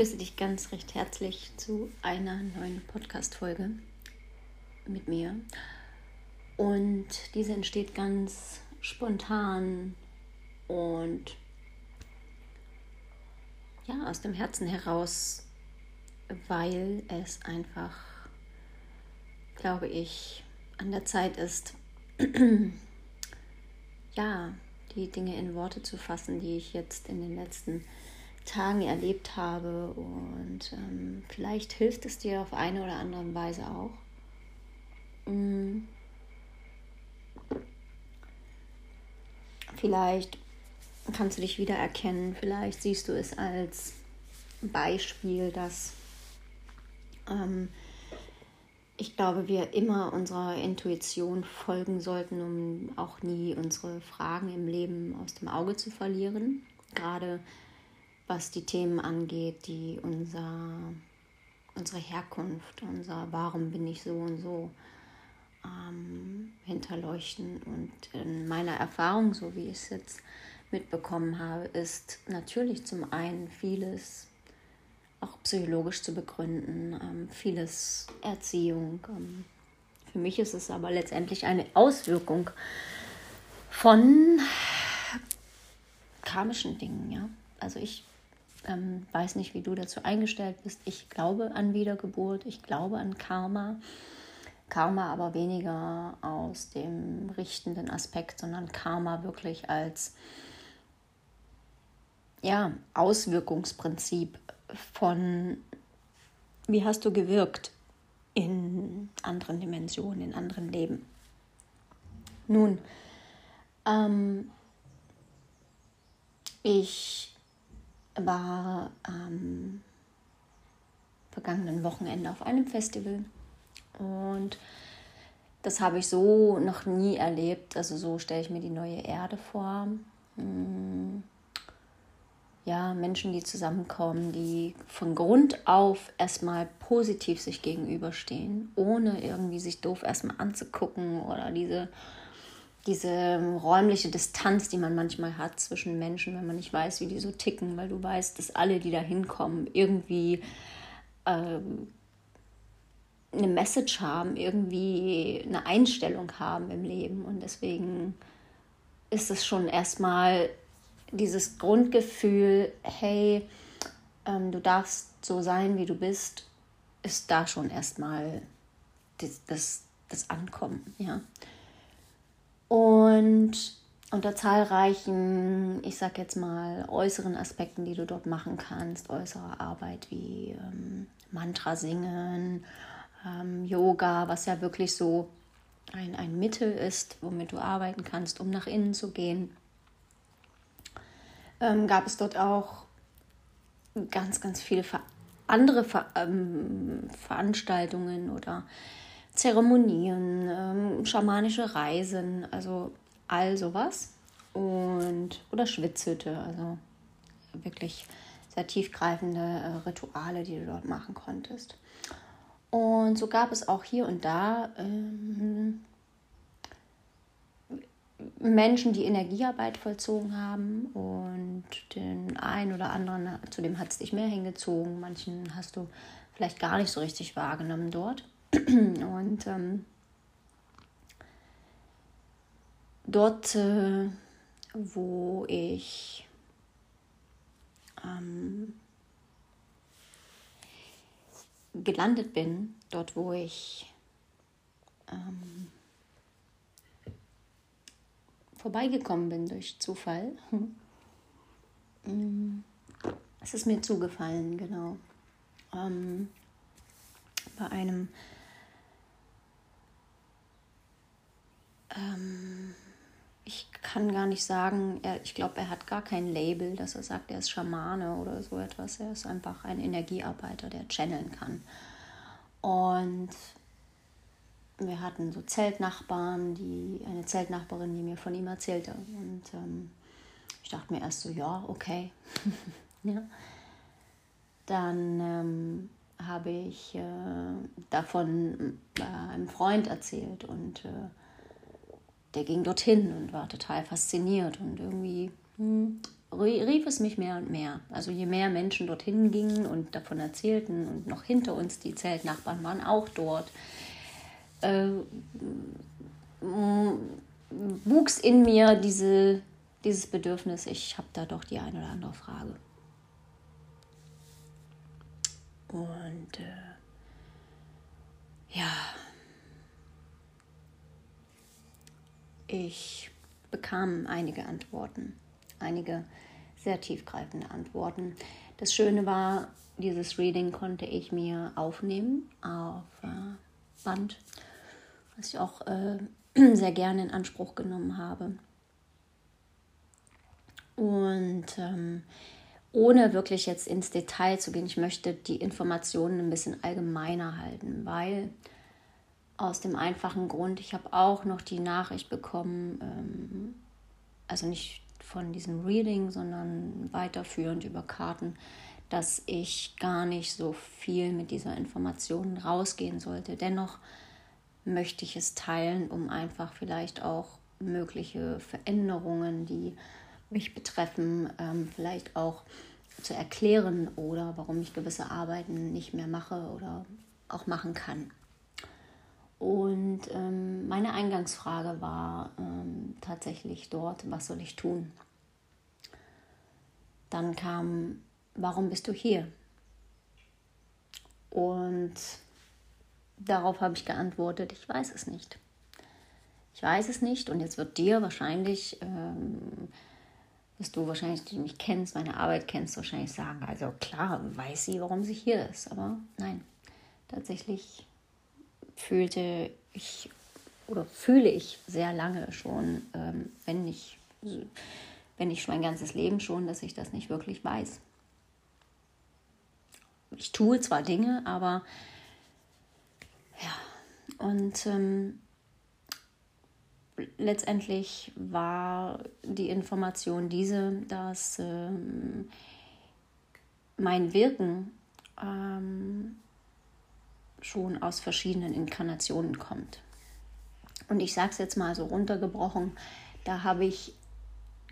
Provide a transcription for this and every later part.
begrüße dich ganz recht herzlich zu einer neuen Podcast-Folge mit mir. Und diese entsteht ganz spontan und ja, aus dem Herzen heraus, weil es einfach, glaube ich, an der Zeit ist, ja, die Dinge in Worte zu fassen, die ich jetzt in den letzten Tagen erlebt habe. Und ähm, vielleicht hilft es dir auf eine oder andere Weise auch. Mhm. Vielleicht kannst du dich wiedererkennen, vielleicht siehst du es als Beispiel, dass ähm, ich glaube, wir immer unserer Intuition folgen sollten, um auch nie unsere Fragen im Leben aus dem Auge zu verlieren. Gerade was die Themen angeht, die unser, unsere Herkunft, unser Warum bin ich so und so ähm, hinterleuchten. Und in meiner Erfahrung, so wie ich es jetzt mitbekommen habe, ist natürlich zum einen vieles auch psychologisch zu begründen, ähm, vieles Erziehung. Ähm, für mich ist es aber letztendlich eine Auswirkung von karmischen Dingen. Ja? Also ich ähm, weiß nicht, wie du dazu eingestellt bist. Ich glaube an Wiedergeburt, ich glaube an Karma. Karma aber weniger aus dem richtenden Aspekt, sondern Karma wirklich als ja, Auswirkungsprinzip von, wie hast du gewirkt in anderen Dimensionen, in anderen Leben. Nun, ähm, ich war am vergangenen Wochenende auf einem Festival und das habe ich so noch nie erlebt. Also so stelle ich mir die neue Erde vor. Hm. Ja, Menschen, die zusammenkommen, die von Grund auf erstmal positiv sich gegenüberstehen, ohne irgendwie sich doof erstmal anzugucken oder diese diese räumliche Distanz, die man manchmal hat zwischen Menschen, wenn man nicht weiß, wie die so ticken, weil du weißt, dass alle, die da hinkommen, irgendwie ähm, eine Message haben, irgendwie eine Einstellung haben im Leben. Und deswegen ist es schon erstmal dieses Grundgefühl, hey, ähm, du darfst so sein, wie du bist, ist da schon erstmal das, das, das Ankommen, ja. Und unter zahlreichen, ich sag jetzt mal, äußeren Aspekten, die du dort machen kannst, äußere Arbeit wie ähm, Mantra singen, ähm, Yoga, was ja wirklich so ein, ein Mittel ist, womit du arbeiten kannst, um nach innen zu gehen, ähm, gab es dort auch ganz, ganz viele andere Ver ähm, Veranstaltungen oder Zeremonien, ähm, schamanische Reisen, also all sowas. Und, oder Schwitzhütte, also wirklich sehr tiefgreifende äh, Rituale, die du dort machen konntest. Und so gab es auch hier und da ähm, Menschen, die Energiearbeit vollzogen haben und den einen oder anderen, zu dem hat es dich mehr hingezogen, manchen hast du vielleicht gar nicht so richtig wahrgenommen dort. Und ähm, dort, äh, wo ich ähm, gelandet bin, dort, wo ich ähm, vorbeigekommen bin durch Zufall, es ist mir zugefallen, genau. Ähm, bei einem ähm, ich kann gar nicht sagen, er, ich glaube, er hat gar kein Label, dass er sagt, er ist Schamane oder so etwas. Er ist einfach ein Energiearbeiter, der channeln kann. Und wir hatten so Zeltnachbarn, die, eine Zeltnachbarin, die mir von ihm erzählte. Und ähm, ich dachte mir erst so, ja, okay. ja. Dann ähm, habe ich äh, davon äh, einem Freund erzählt und äh, der ging dorthin und war total fasziniert und irgendwie hm, rief es mich mehr und mehr. Also je mehr Menschen dorthin gingen und davon erzählten und noch hinter uns die Zeltnachbarn waren auch dort, äh, wuchs in mir diese, dieses Bedürfnis, ich habe da doch die eine oder andere Frage. Und äh, ja, ich bekam einige Antworten, einige sehr tiefgreifende Antworten. Das Schöne war, dieses Reading konnte ich mir aufnehmen auf äh, Band, was ich auch äh, sehr gerne in Anspruch genommen habe. Und ähm, ohne wirklich jetzt ins Detail zu gehen, ich möchte die Informationen ein bisschen allgemeiner halten, weil aus dem einfachen Grund, ich habe auch noch die Nachricht bekommen, ähm, also nicht von diesem Reading, sondern weiterführend über Karten, dass ich gar nicht so viel mit dieser Information rausgehen sollte. Dennoch möchte ich es teilen, um einfach vielleicht auch mögliche Veränderungen, die mich betreffen, ähm, vielleicht auch zu erklären oder warum ich gewisse Arbeiten nicht mehr mache oder auch machen kann. Und ähm, meine Eingangsfrage war ähm, tatsächlich dort, was soll ich tun? Dann kam, warum bist du hier? Und darauf habe ich geantwortet, ich weiß es nicht. Ich weiß es nicht und jetzt wird dir wahrscheinlich, ähm, dass du wahrscheinlich, die mich kennst, meine Arbeit kennst, wahrscheinlich sagen, also klar, weiß sie, warum sie hier ist. Aber nein, tatsächlich fühlte ich oder fühle ich sehr lange schon, ähm, wenn nicht, wenn nicht mein ganzes Leben schon, dass ich das nicht wirklich weiß. Ich tue zwar Dinge, aber ja, und ähm, letztendlich war die Information diese, dass ähm, mein Wirken ähm, schon aus verschiedenen Inkarnationen kommt. Und ich sage es jetzt mal so runtergebrochen, da habe ich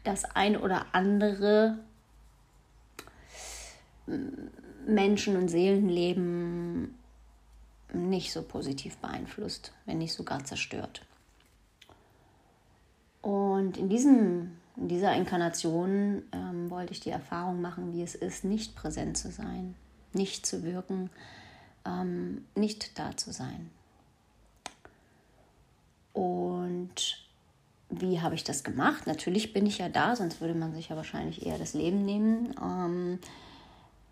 das ein oder andere Menschen- und Seelenleben nicht so positiv beeinflusst, wenn nicht sogar zerstört. Und in, diesem, in dieser Inkarnation ähm, wollte ich die Erfahrung machen, wie es ist, nicht präsent zu sein, nicht zu wirken, ähm, nicht da zu sein. Und wie habe ich das gemacht? Natürlich bin ich ja da, sonst würde man sich ja wahrscheinlich eher das Leben nehmen. Ähm,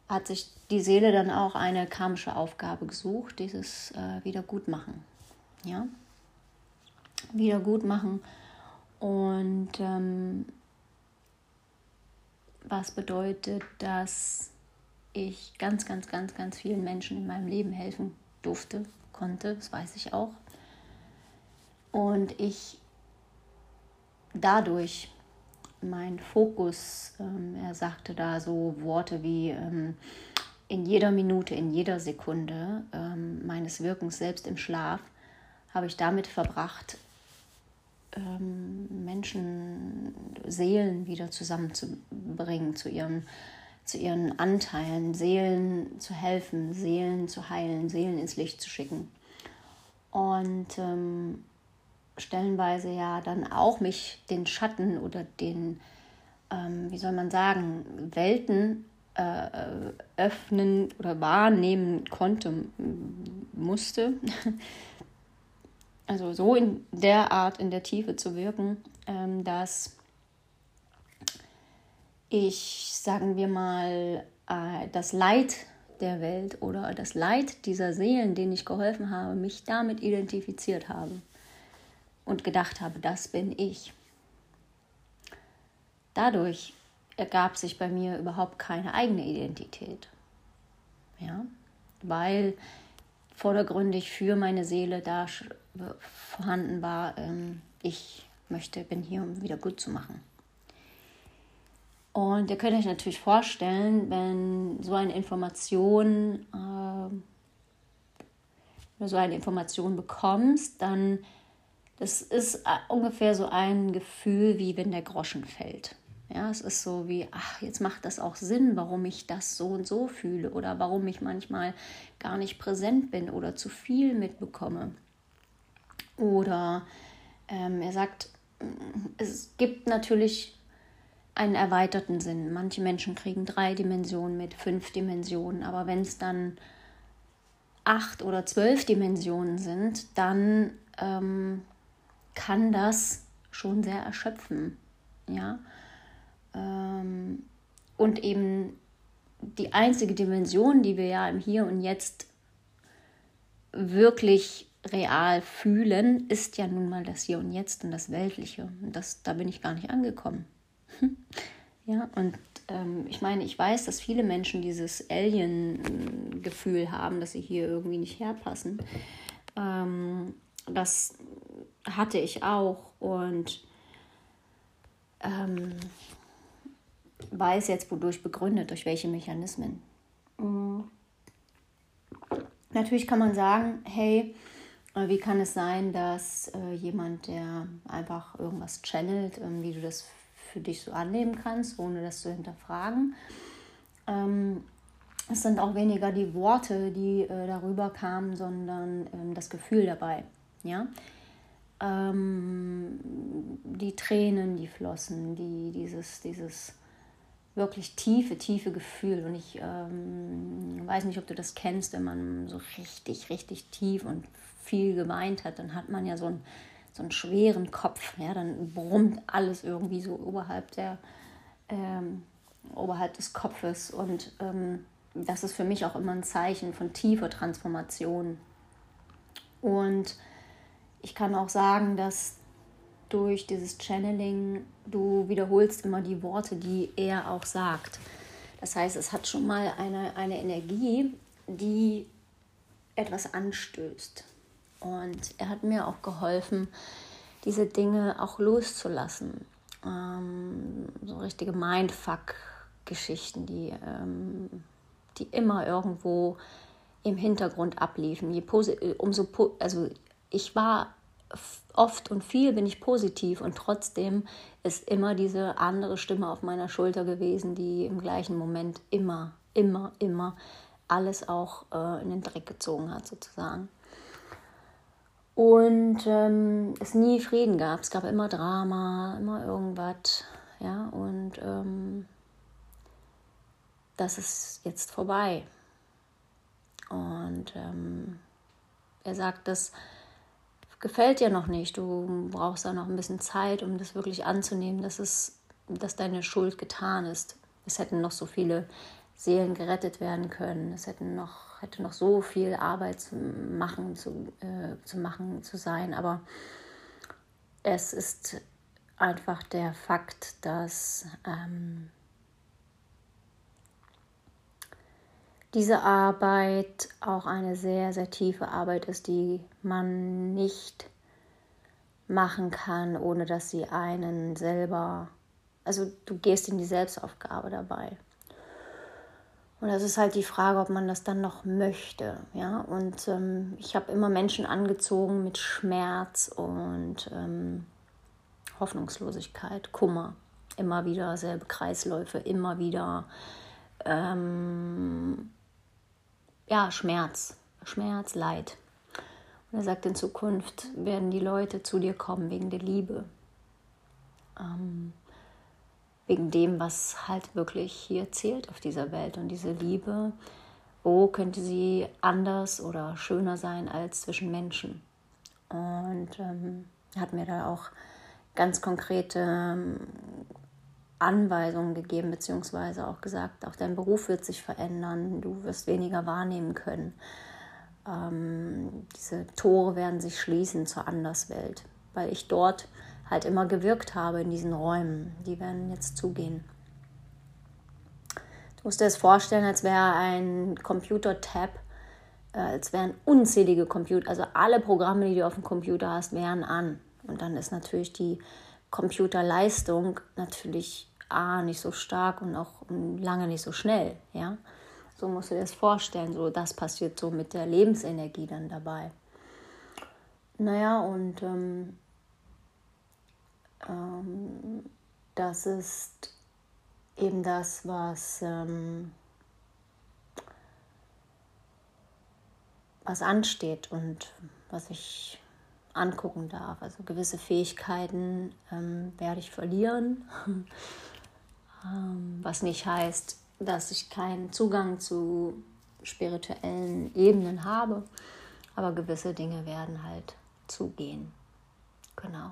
hat sich die Seele dann auch eine karmische Aufgabe gesucht, dieses äh, Wiedergutmachen. Ja? Wiedergutmachen. Und ähm, was bedeutet, dass ich ganz, ganz, ganz, ganz vielen Menschen in meinem Leben helfen durfte, konnte, das weiß ich auch. Und ich dadurch mein Fokus, ähm, er sagte da so Worte wie ähm, in jeder Minute, in jeder Sekunde ähm, meines Wirkens, selbst im Schlaf, habe ich damit verbracht, ähm, Menschen, Seelen wieder zusammenzubringen zu ihrem zu ihren Anteilen, Seelen zu helfen, Seelen zu heilen, Seelen ins Licht zu schicken. Und ähm, stellenweise ja dann auch mich den Schatten oder den, ähm, wie soll man sagen, Welten äh, öffnen oder wahrnehmen konnte, musste. Also so in der Art, in der Tiefe zu wirken, ähm, dass ich, sagen wir mal, äh, das Leid der Welt oder das Leid dieser Seelen, denen ich geholfen habe, mich damit identifiziert habe und gedacht habe, das bin ich. Dadurch ergab sich bei mir überhaupt keine eigene Identität. Ja, weil vordergründig für meine Seele da vorhanden war, ähm, ich möchte, bin hier, um wieder gut zu machen. Und ihr könnt euch natürlich vorstellen, wenn so eine Information, äh, so eine Information bekommst, dann das ist äh, ungefähr so ein Gefühl, wie wenn der Groschen fällt. Ja, es ist so wie, ach, jetzt macht das auch Sinn, warum ich das so und so fühle oder warum ich manchmal gar nicht präsent bin oder zu viel mitbekomme. Oder ähm, er sagt, es gibt natürlich einen erweiterten Sinn. Manche Menschen kriegen drei Dimensionen mit, fünf Dimensionen, aber wenn es dann acht oder zwölf Dimensionen sind, dann ähm, kann das schon sehr erschöpfen. Ja? Ähm, und eben die einzige Dimension, die wir ja im Hier und Jetzt wirklich real fühlen, ist ja nun mal das Hier und Jetzt und das Weltliche. Und das, da bin ich gar nicht angekommen. Ja, und ähm, ich meine, ich weiß, dass viele Menschen dieses Alien-Gefühl haben, dass sie hier irgendwie nicht herpassen. Ähm, das hatte ich auch und ähm, weiß jetzt, wodurch begründet, durch welche Mechanismen. Mhm. Natürlich kann man sagen, hey, äh, wie kann es sein, dass äh, jemand, der einfach irgendwas channelt, äh, wie du das für dich so annehmen kannst, ohne das zu hinterfragen. Ähm, es sind auch weniger die Worte, die äh, darüber kamen, sondern ähm, das Gefühl dabei. Ja? Ähm, die Tränen, die flossen, die, dieses, dieses wirklich tiefe, tiefe Gefühl. Und ich ähm, weiß nicht, ob du das kennst, wenn man so richtig, richtig tief und viel geweint hat, dann hat man ja so einen, so einen schweren Kopf. Ja, dann brummt alles irgendwie so oberhalb, der, ähm, oberhalb des Kopfes. Und ähm, das ist für mich auch immer ein Zeichen von tiefer Transformation. Und ich kann auch sagen, dass durch dieses Channeling du wiederholst immer die Worte, die er auch sagt. Das heißt, es hat schon mal eine, eine Energie, die etwas anstößt. Und er hat mir auch geholfen, diese Dinge auch loszulassen. Ähm, so richtige Mindfuck-Geschichten, die, ähm, die immer irgendwo im Hintergrund abliefen. Je umso, also ich war oft und viel bin ich positiv und trotzdem ist immer diese andere Stimme auf meiner Schulter gewesen, die im gleichen Moment immer, immer, immer alles auch äh, in den Dreck gezogen hat sozusagen und ähm, es nie Frieden gab. Es gab immer Drama, immer irgendwas, ja, und ähm, das ist jetzt vorbei. Und ähm, er sagt, das gefällt dir noch nicht. Du brauchst da noch ein bisschen Zeit, um das wirklich anzunehmen, dass es, dass deine Schuld getan ist. Es hätten noch so viele Seelen gerettet werden können. Es hätten noch, hätte noch so viel Arbeit zu machen, zu, äh, zu machen, zu sein. Aber es ist einfach der Fakt, dass ähm, diese Arbeit auch eine sehr, sehr tiefe Arbeit ist, die man nicht machen kann, ohne dass sie einen selber, also du gehst in die Selbstaufgabe dabei. Und das ist halt die Frage, ob man das dann noch möchte. Ja? Und ähm, ich habe immer Menschen angezogen mit Schmerz und ähm, Hoffnungslosigkeit, Kummer. Immer wieder selbe Kreisläufe, immer wieder ähm, ja, Schmerz, Schmerz, Leid. Und er sagt, in Zukunft werden die Leute zu dir kommen wegen der Liebe. Ähm, wegen dem, was halt wirklich hier zählt auf dieser Welt. Und diese Liebe, wo könnte sie anders oder schöner sein als zwischen Menschen? Und ähm, hat mir da auch ganz konkrete ähm, Anweisungen gegeben, beziehungsweise auch gesagt, auch dein Beruf wird sich verändern, du wirst weniger wahrnehmen können. Ähm, diese Tore werden sich schließen zur Anderswelt, weil ich dort halt immer gewirkt habe in diesen Räumen. Die werden jetzt zugehen. Du musst dir das vorstellen, als wäre ein Computer-Tab, äh, als wären unzählige Computer, also alle Programme, die du auf dem Computer hast, wären an. Und dann ist natürlich die Computerleistung natürlich A, nicht so stark und auch lange nicht so schnell. Ja? So musst du dir das vorstellen. So, das passiert so mit der Lebensenergie dann dabei. Naja, und ähm, ähm, das ist eben das, was, ähm, was ansteht und was ich angucken darf. Also gewisse Fähigkeiten ähm, werde ich verlieren, ähm, was nicht heißt, dass ich keinen Zugang zu spirituellen Ebenen habe, aber gewisse Dinge werden halt zugehen. Genau.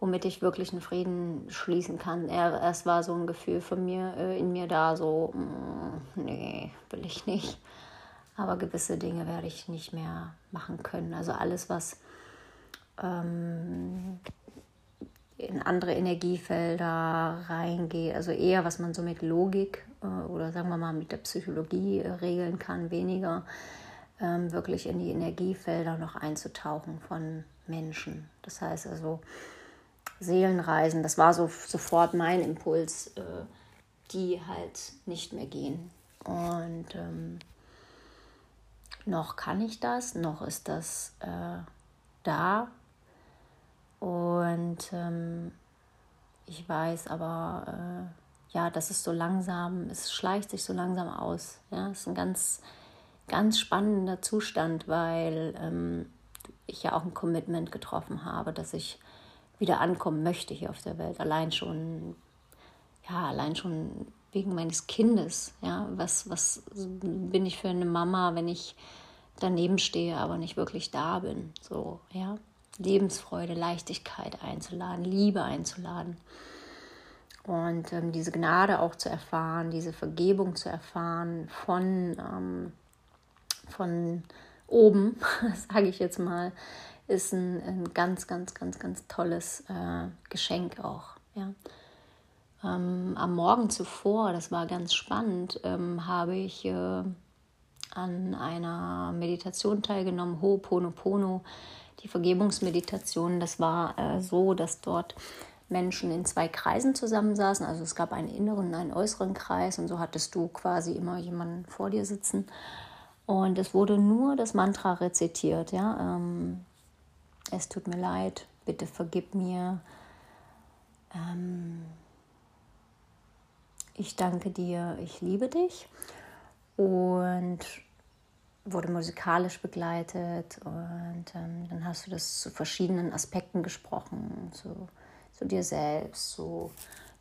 Womit ich wirklich einen Frieden schließen kann. Es war so ein Gefühl von mir, äh, in mir da, so, mm, nee, will ich nicht. Aber gewisse Dinge werde ich nicht mehr machen können. Also alles, was ähm, in andere Energiefelder reingeht, also eher was man so mit Logik äh, oder sagen wir mal mit der Psychologie äh, regeln kann, weniger ähm, wirklich in die Energiefelder noch einzutauchen von Menschen. Das heißt also Seelenreisen, das war so sofort mein Impuls, äh, die halt nicht mehr gehen. Und ähm, noch kann ich das, noch ist das äh, da. Und ähm, ich weiß aber, äh, ja, das ist so langsam, es schleicht sich so langsam aus. Ja, es ist ein ganz, ganz spannender Zustand, weil ähm, ich ja auch ein Commitment getroffen habe, dass ich wieder ankommen möchte hier auf der Welt. Allein schon, ja, allein schon wegen meines Kindes. Ja, was, was bin ich für eine Mama, wenn ich daneben stehe, aber nicht wirklich da bin? So, ja. Lebensfreude, Leichtigkeit einzuladen, Liebe einzuladen. Und ähm, diese Gnade auch zu erfahren, diese Vergebung zu erfahren von, ähm, von oben, sage ich jetzt mal, ist ein, ein, ganz, ganz, ganz, ganz tolles äh, Geschenk auch. Ja. Ähm, am Morgen zuvor, das war ganz spannend, ähm, habe ich äh, an einer Meditation teilgenommen, Ho'oponopono, die Vergebungsmeditation. Das war äh, so, dass dort Menschen in zwei Kreisen zusammensaßen. Also es gab einen inneren und einen äußeren Kreis und so hattest du quasi immer jemanden vor dir sitzen. Und es wurde nur das Mantra rezitiert, ja. Ähm, es tut mir leid, bitte vergib mir. Ähm, ich danke dir, ich liebe dich. Und wurde musikalisch begleitet und ähm, dann hast du das zu verschiedenen Aspekten gesprochen, zu, zu dir selbst, zu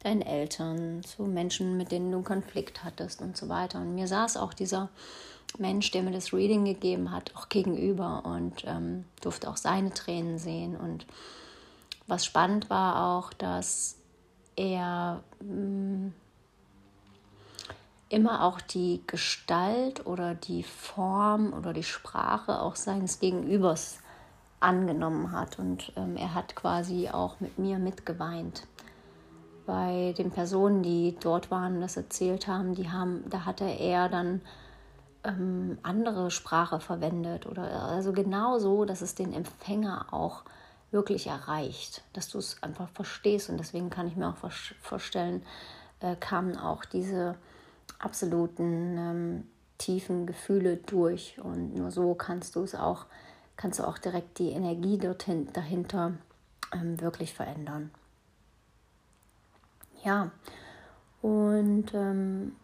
deinen Eltern, zu Menschen, mit denen du einen Konflikt hattest und so weiter. Und mir saß auch dieser Mensch, der mir das Reading gegeben hat, auch gegenüber und ähm, durfte auch seine Tränen sehen. Und was spannend war auch, dass er mm, immer auch die Gestalt oder die Form oder die Sprache auch seines Gegenübers angenommen hat. Und ähm, er hat quasi auch mit mir mitgeweint. Bei den Personen, die dort waren und das erzählt haben, die haben, da hatte er dann ähm, andere Sprache verwendet oder also genau so, dass es den Empfänger auch wirklich erreicht, dass du es einfach verstehst. Und deswegen kann ich mir auch vorstellen, äh, kamen auch diese absoluten ähm, tiefen Gefühle durch. Und nur so kannst du es auch, kannst du auch direkt die Energie dorthin, dahinter ähm, wirklich verändern. Ja, und ähm,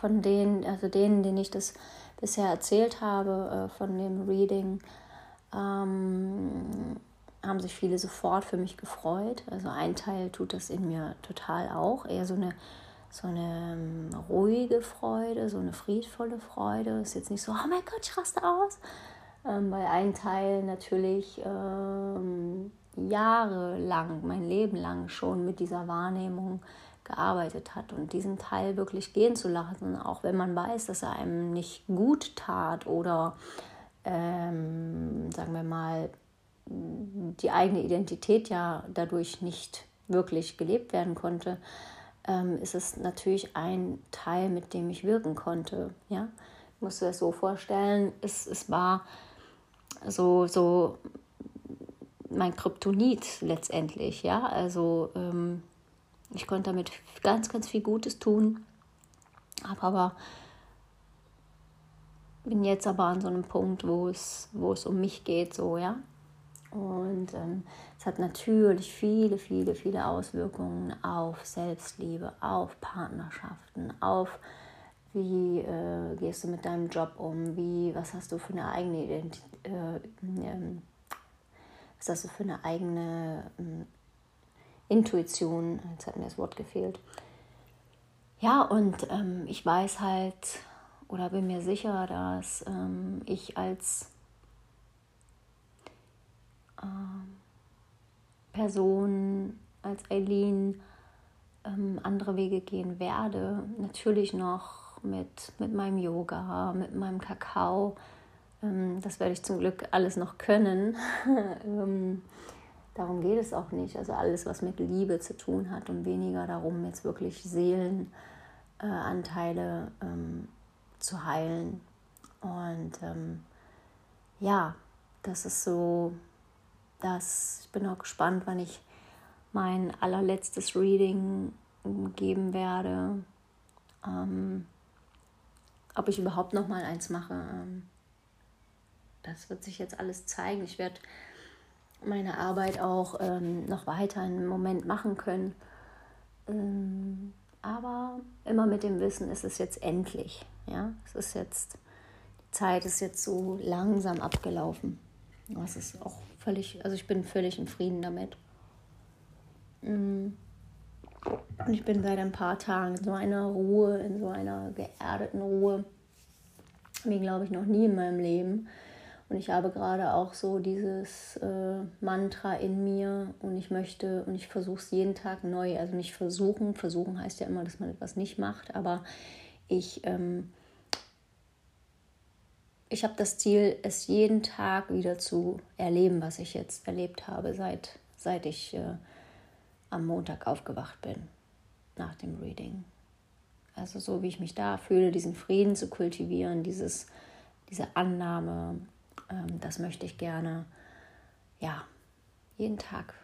von denen, also denen, denen ich das bisher erzählt habe, äh, von dem Reading, ähm, haben sich viele sofort für mich gefreut. Also ein Teil tut das in mir total auch. Eher so eine, so eine ähm, ruhige Freude, so eine friedvolle Freude. Ist jetzt nicht so, oh mein Gott, ich raste aus. Ähm, weil ein Teil natürlich ähm, jahrelang, mein Leben lang schon mit dieser Wahrnehmung gearbeitet hat und diesen Teil wirklich gehen zu lassen, auch wenn man weiß, dass er einem nicht gut tat oder ähm, sagen wir mal die eigene Identität ja dadurch nicht wirklich gelebt werden konnte, ähm, ist es natürlich ein Teil, mit dem ich wirken konnte. Ja? Ich muss das so vorstellen, es, es war so, so mein Kryptonit letztendlich. Ja? Also ähm, ich konnte damit ganz, ganz viel Gutes tun, habe aber bin jetzt aber an so einem Punkt, wo es, wo es um mich geht, so, ja. Und ähm, es hat natürlich viele, viele, viele Auswirkungen auf Selbstliebe, auf Partnerschaften, auf wie äh, gehst du mit deinem Job um, wie, was hast du für eine eigene Identität, äh, äh, was hast du für eine eigene ähm, Intuition, jetzt hat mir das Wort gefehlt. Ja, und ähm, ich weiß halt oder bin mir sicher, dass ähm, ich als ähm, Person, als Eileen ähm, andere Wege gehen werde. Natürlich noch mit, mit meinem Yoga, mit meinem Kakao. Ähm, das werde ich zum Glück alles noch können. ähm, darum geht es auch nicht. Also alles, was mit Liebe zu tun hat und weniger darum, jetzt wirklich Seelenanteile äh, ähm, zu heilen. Und ähm, ja, das ist so das. Ich bin auch gespannt, wann ich mein allerletztes Reading geben werde. Ähm, ob ich überhaupt noch mal eins mache, ähm, das wird sich jetzt alles zeigen. Ich werde meine Arbeit auch ähm, noch weiter einen Moment machen können. Ähm, aber immer mit dem Wissen, es ist jetzt endlich. Ja, es ist jetzt, die Zeit ist jetzt so langsam abgelaufen. Das ist auch völlig, also ich bin völlig im Frieden damit. Mm. Und ich bin seit ein paar Tagen in so einer Ruhe, in so einer geerdeten Ruhe, wie glaube ich noch nie in meinem Leben. Und ich habe gerade auch so dieses äh, Mantra in mir und ich möchte und ich versuche es jeden Tag neu. Also nicht versuchen, versuchen heißt ja immer, dass man etwas nicht macht, aber ich, ähm, ich habe das Ziel, es jeden Tag wieder zu erleben, was ich jetzt erlebt habe, seit, seit ich äh, am Montag aufgewacht bin nach dem Reading. Also so wie ich mich da fühle, diesen Frieden zu kultivieren, dieses, diese Annahme, ähm, das möchte ich gerne, ja, jeden Tag,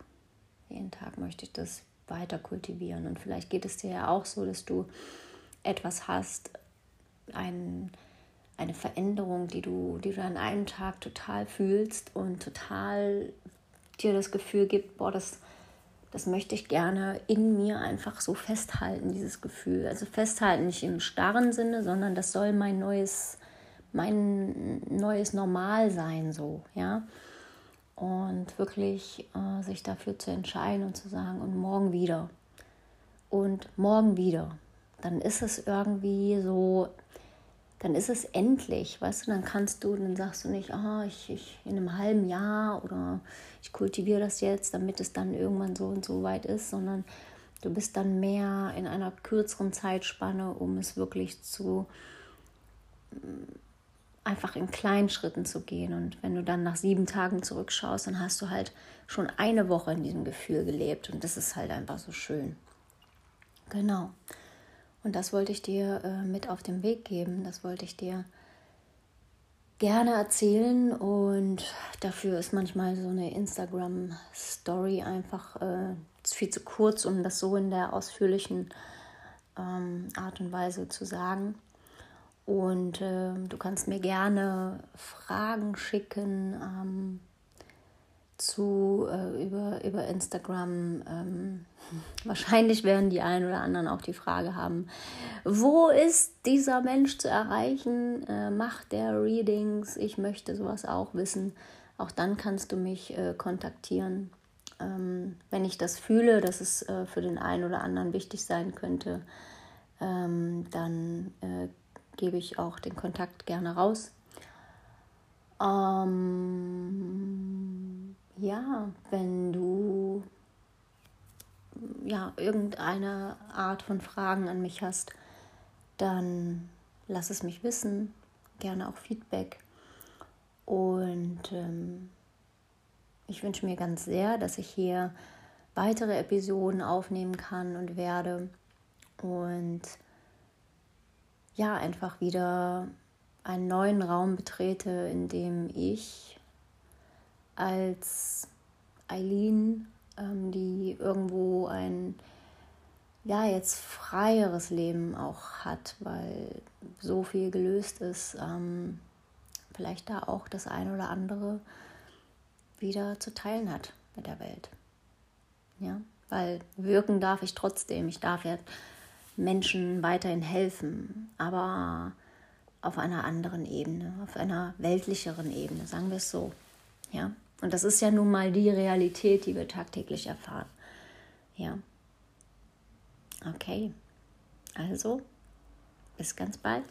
jeden Tag möchte ich das weiter kultivieren. Und vielleicht geht es dir ja auch so, dass du etwas hast, ein, eine Veränderung, die du, die du an einem Tag total fühlst und total dir das Gefühl gibt, boah, das, das möchte ich gerne in mir einfach so festhalten, dieses Gefühl. Also festhalten nicht im starren Sinne, sondern das soll mein neues, mein neues Normal sein, so, ja. Und wirklich äh, sich dafür zu entscheiden und zu sagen, und morgen wieder. Und morgen wieder dann ist es irgendwie so, dann ist es endlich, weißt du, dann kannst du, dann sagst du nicht, ah, ich, ich in einem halben Jahr oder ich kultiviere das jetzt, damit es dann irgendwann so und so weit ist, sondern du bist dann mehr in einer kürzeren Zeitspanne, um es wirklich zu einfach in kleinen Schritten zu gehen. Und wenn du dann nach sieben Tagen zurückschaust, dann hast du halt schon eine Woche in diesem Gefühl gelebt und das ist halt einfach so schön. Genau. Und das wollte ich dir äh, mit auf den Weg geben. Das wollte ich dir gerne erzählen. Und dafür ist manchmal so eine Instagram-Story einfach äh, viel zu kurz, um das so in der ausführlichen ähm, Art und Weise zu sagen. Und äh, du kannst mir gerne Fragen schicken. Ähm, zu äh, über, über Instagram. Ähm, wahrscheinlich werden die einen oder anderen auch die Frage haben, wo ist dieser Mensch zu erreichen? Äh, macht der Readings? Ich möchte sowas auch wissen. Auch dann kannst du mich äh, kontaktieren. Ähm, wenn ich das fühle, dass es äh, für den einen oder anderen wichtig sein könnte, ähm, dann äh, gebe ich auch den Kontakt gerne raus. Ähm, ja, wenn du ja irgendeine Art von Fragen an mich hast, dann lass es mich wissen, gerne auch Feedback. Und ähm, ich wünsche mir ganz sehr, dass ich hier weitere Episoden aufnehmen kann und werde und ja, einfach wieder einen neuen Raum betrete, in dem ich als Eileen, ähm, die irgendwo ein ja jetzt freieres Leben auch hat, weil so viel gelöst ist, ähm, vielleicht da auch das eine oder andere wieder zu teilen hat mit der Welt. Ja, weil wirken darf ich trotzdem. Ich darf ja Menschen weiterhin helfen, aber auf einer anderen Ebene, auf einer weltlicheren Ebene, sagen wir es so. Ja? Und das ist ja nun mal die Realität, die wir tagtäglich erfahren. Ja. Okay. Also, bis ganz bald.